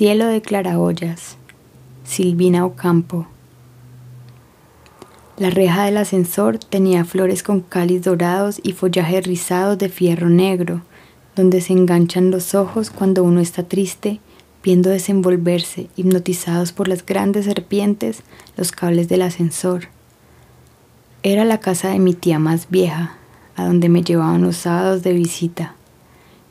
Cielo de claraboyas. Silvina Ocampo. La reja del ascensor tenía flores con cáliz dorados y follaje rizado de fierro negro, donde se enganchan los ojos cuando uno está triste, viendo desenvolverse, hipnotizados por las grandes serpientes, los cables del ascensor. Era la casa de mi tía más vieja, a donde me llevaban los sábados de visita.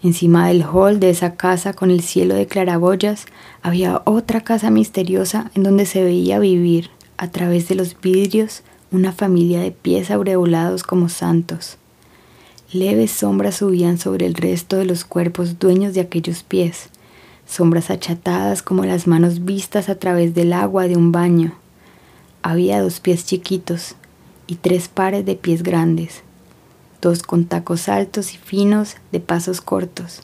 Encima del hall de esa casa con el cielo de claraboyas había otra casa misteriosa en donde se veía vivir, a través de los vidrios, una familia de pies aureolados como santos. Leves sombras subían sobre el resto de los cuerpos dueños de aquellos pies, sombras achatadas como las manos vistas a través del agua de un baño. Había dos pies chiquitos y tres pares de pies grandes dos con tacos altos y finos de pasos cortos.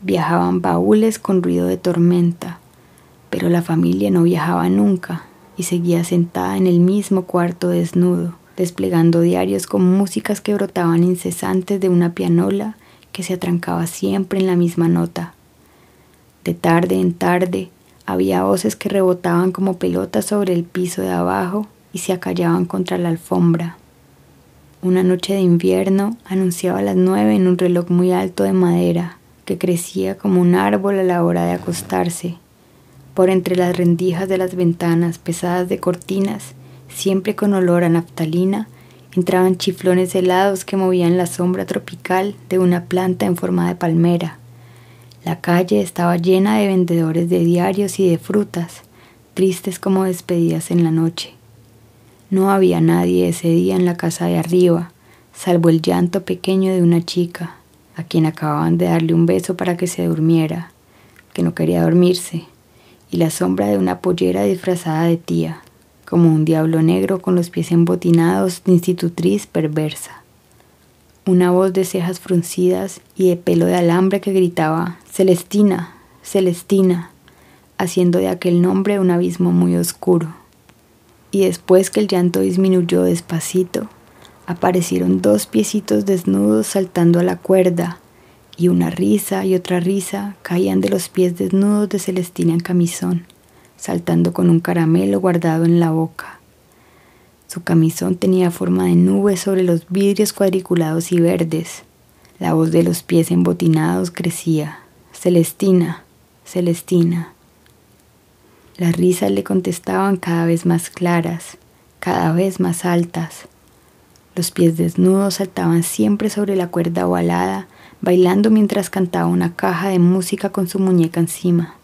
Viajaban baúles con ruido de tormenta, pero la familia no viajaba nunca y seguía sentada en el mismo cuarto desnudo, desplegando diarios con músicas que brotaban incesantes de una pianola que se atrancaba siempre en la misma nota. De tarde en tarde había voces que rebotaban como pelotas sobre el piso de abajo y se acallaban contra la alfombra. Una noche de invierno anunciaba las nueve en un reloj muy alto de madera que crecía como un árbol a la hora de acostarse. Por entre las rendijas de las ventanas pesadas de cortinas, siempre con olor a naftalina, entraban chiflones helados que movían la sombra tropical de una planta en forma de palmera. La calle estaba llena de vendedores de diarios y de frutas, tristes como despedidas en la noche. No había nadie ese día en la casa de arriba, salvo el llanto pequeño de una chica, a quien acababan de darle un beso para que se durmiera, que no quería dormirse, y la sombra de una pollera disfrazada de tía, como un diablo negro con los pies embotinados de institutriz perversa. Una voz de cejas fruncidas y de pelo de alambre que gritaba Celestina, Celestina, haciendo de aquel nombre un abismo muy oscuro y después que el llanto disminuyó despacito, aparecieron dos piecitos desnudos saltando a la cuerda, y una risa y otra risa caían de los pies desnudos de Celestina en camisón, saltando con un caramelo guardado en la boca. Su camisón tenía forma de nube sobre los vidrios cuadriculados y verdes. La voz de los pies embotinados crecía. Celestina, Celestina. Las risas le contestaban cada vez más claras, cada vez más altas. Los pies desnudos saltaban siempre sobre la cuerda ovalada, bailando mientras cantaba una caja de música con su muñeca encima.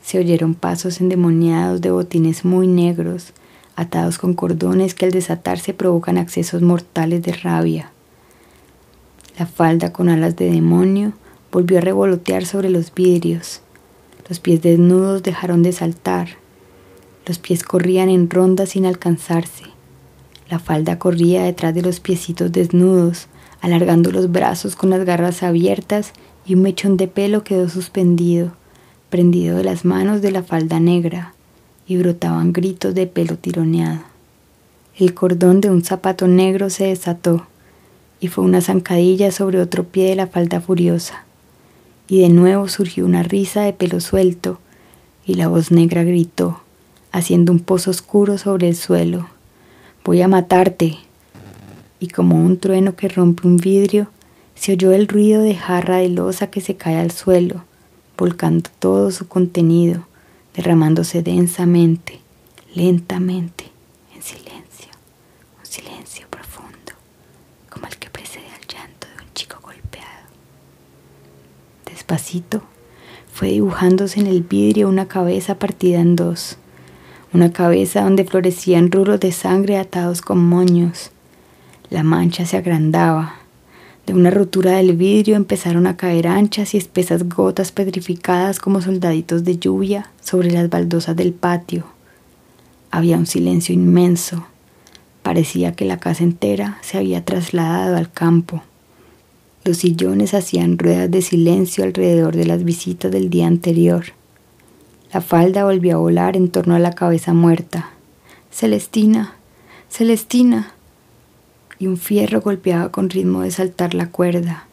Se oyeron pasos endemoniados de botines muy negros, atados con cordones que al desatarse provocan accesos mortales de rabia. La falda con alas de demonio volvió a revolotear sobre los vidrios. Los pies desnudos dejaron de saltar. Los pies corrían en ronda sin alcanzarse. La falda corría detrás de los piecitos desnudos, alargando los brazos con las garras abiertas y un mechón de pelo quedó suspendido, prendido de las manos de la falda negra, y brotaban gritos de pelo tironeado. El cordón de un zapato negro se desató, y fue una zancadilla sobre otro pie de la falda furiosa y de nuevo surgió una risa de pelo suelto, y la voz negra gritó, haciendo un pozo oscuro sobre el suelo, voy a matarte. Y como un trueno que rompe un vidrio, se oyó el ruido de jarra de losa que se cae al suelo, volcando todo su contenido, derramándose densamente, lentamente, en silencio, un silencio profundo, como el que precede al llanto de un chico golpeado. Despacito fue dibujándose en el vidrio una cabeza partida en dos, una cabeza donde florecían rulos de sangre atados con moños. La mancha se agrandaba. De una rotura del vidrio empezaron a caer anchas y espesas gotas petrificadas como soldaditos de lluvia sobre las baldosas del patio. Había un silencio inmenso. Parecía que la casa entera se había trasladado al campo. Los sillones hacían ruedas de silencio alrededor de las visitas del día anterior. La falda volvió a volar en torno a la cabeza muerta. Celestina, Celestina. Y un fierro golpeaba con ritmo de saltar la cuerda.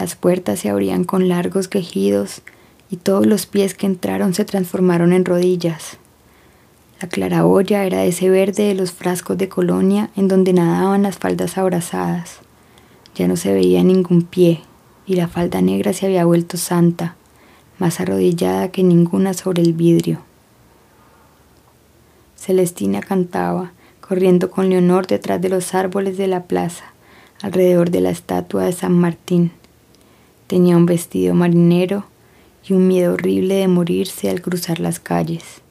Las puertas se abrían con largos quejidos y todos los pies que entraron se transformaron en rodillas. La claraboya era ese verde de los frascos de colonia en donde nadaban las faldas abrazadas. Ya no se veía ningún pie, y la falda negra se había vuelto santa, más arrodillada que ninguna sobre el vidrio. Celestina cantaba, corriendo con Leonor detrás de los árboles de la plaza, alrededor de la estatua de San Martín. Tenía un vestido marinero y un miedo horrible de morirse al cruzar las calles.